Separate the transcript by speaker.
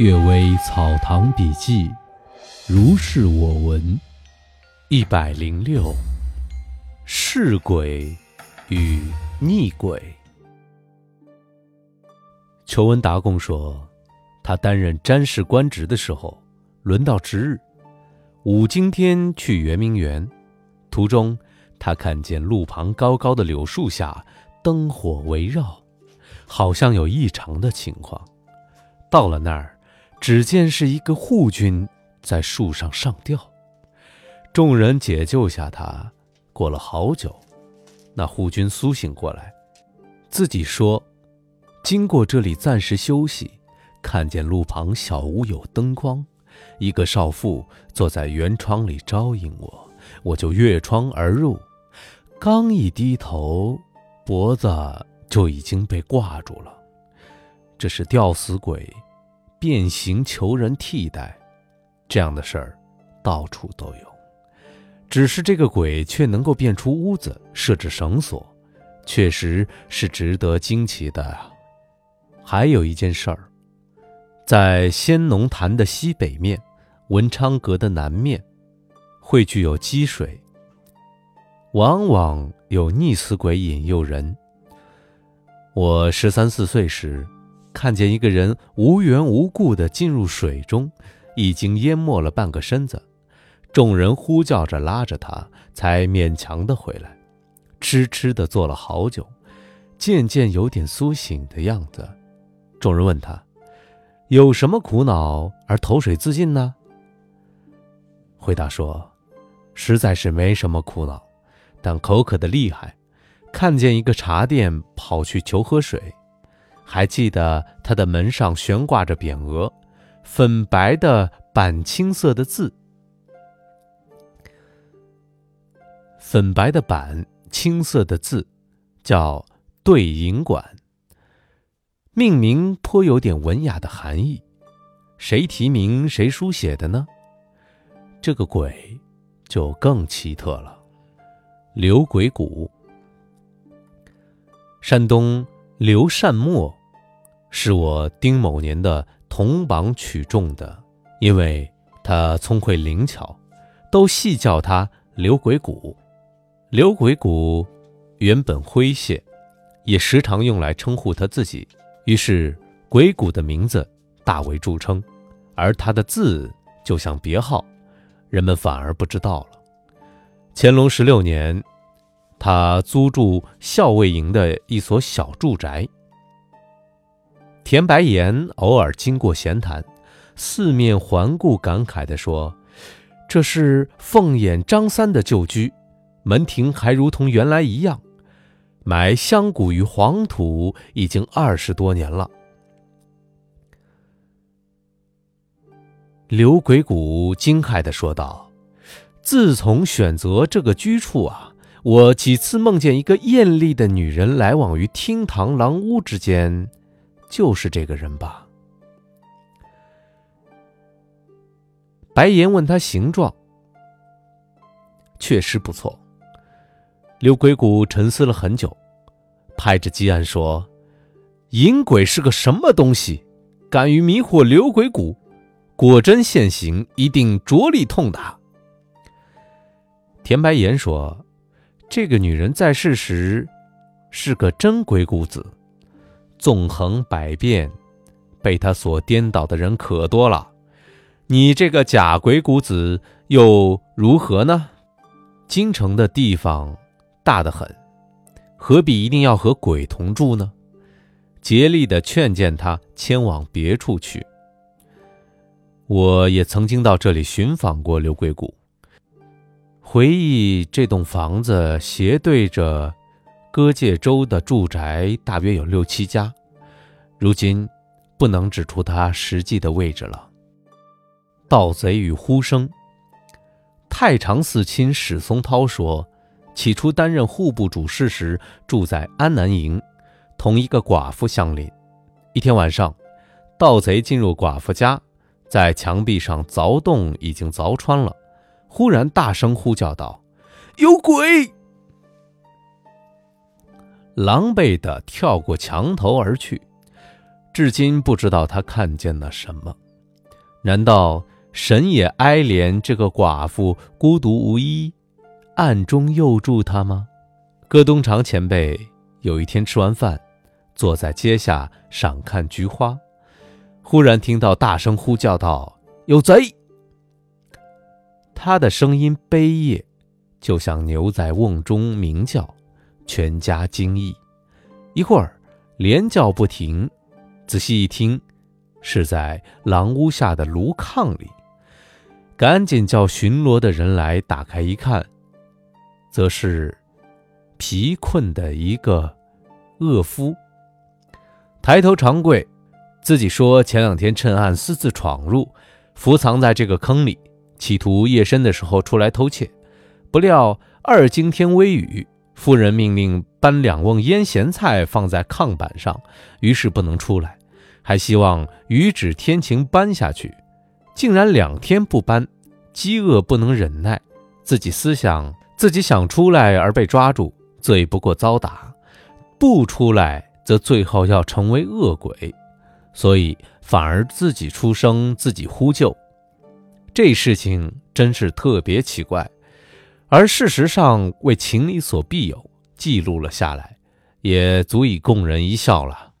Speaker 1: 《阅微草堂笔记》，如是我闻。一百零六，是鬼与逆鬼。求文达公说，他担任詹事官职的时候，轮到值日，武经天去圆明园，途中他看见路旁高高的柳树下灯火围绕，好像有异常的情况。到了那儿。只见是一个护军在树上上吊，众人解救下他。过了好久，那护军苏醒过来，自己说：“经过这里暂时休息，看见路旁小屋有灯光，一个少妇坐在圆窗里招引我，我就越窗而入。刚一低头，脖子就已经被挂住了。这是吊死鬼。”变形求人替代，这样的事儿到处都有。只是这个鬼却能够变出屋子，设置绳索，确实是值得惊奇的。还有一件事儿，在仙农潭的西北面，文昌阁的南面，会具有积水，往往有溺死鬼引诱人。我十三四岁时。看见一个人无缘无故地进入水中，已经淹没了半个身子，众人呼叫着拉着他，才勉强的回来，痴痴地坐了好久，渐渐有点苏醒的样子。众人问他，有什么苦恼而投水自尽呢？回答说，实在是没什么苦恼，但口渴的厉害，看见一个茶店，跑去求喝水。还记得他的门上悬挂着匾额，粉白的板青色的字，粉白的板青色的字，叫对饮馆。命名颇有点文雅的含义，谁提名谁书写的呢？这个鬼就更奇特了。刘鬼谷，山东。刘善墨，是我丁某年的同榜取中的，因为他聪慧灵巧，都戏叫他刘鬼谷。刘鬼谷原本诙谐，也时常用来称呼他自己，于是鬼谷的名字大为著称，而他的字就像别号，人们反而不知道了。乾隆十六年。他租住校尉营的一所小住宅。田白岩偶尔经过闲谈，四面环顾，感慨地说：“这是凤眼张三的旧居，门庭还如同原来一样，埋香骨于黄土已经二十多年了。”刘鬼谷惊骇地说道：“自从选择这个居处啊。”我几次梦见一个艳丽的女人来往于厅堂廊屋之间，就是这个人吧？白岩问他形状，确实不错。刘鬼谷沉思了很久，拍着鸡案说：“淫鬼是个什么东西？敢于迷惑刘鬼谷，果真现形，一定着力痛打。”田白岩说。这个女人在世时，是个真鬼谷子，纵横百变，被她所颠倒的人可多了。你这个假鬼谷子又如何呢？京城的地方大得很，何必一定要和鬼同住呢？竭力的劝谏他迁往别处去。我也曾经到这里寻访过刘鬼谷。回忆这栋房子斜对着歌界洲的住宅，大约有六七家。如今不能指出它实际的位置了。盗贼与呼声。太常寺卿史松涛说，起初担任户部主事时，住在安南营，同一个寡妇相邻。一天晚上，盗贼进入寡妇家，在墙壁上凿洞，已经凿穿了。忽然大声呼叫道：“有鬼！”狼狈的跳过墙头而去，至今不知道他看见了什么。难道神也哀怜这个寡妇孤独无依，暗中佑助她吗？戈东长前辈有一天吃完饭，坐在阶下赏看菊花，忽然听到大声呼叫道：“有贼！”他的声音悲咽，就像牛在瓮中鸣叫，全家惊异。一会儿，连叫不停。仔细一听，是在狼屋下的炉炕里。赶紧叫巡逻的人来打开一看，则是。疲困的一个恶夫，抬头长跪，自己说前两天趁暗私自闯入，伏藏在这个坑里，企图夜深的时候出来偷窃。不料二更天微雨，夫人命令搬两瓮腌咸菜放在炕板上，于是不能出来，还希望雨止天晴搬下去，竟然两天不搬，饥饿不能忍耐，自己思想自己想出来而被抓住。罪不过遭打，不出来则最后要成为恶鬼，所以反而自己出声，自己呼救。这事情真是特别奇怪，而事实上为情理所必有，记录了下来，也足以供人一笑了。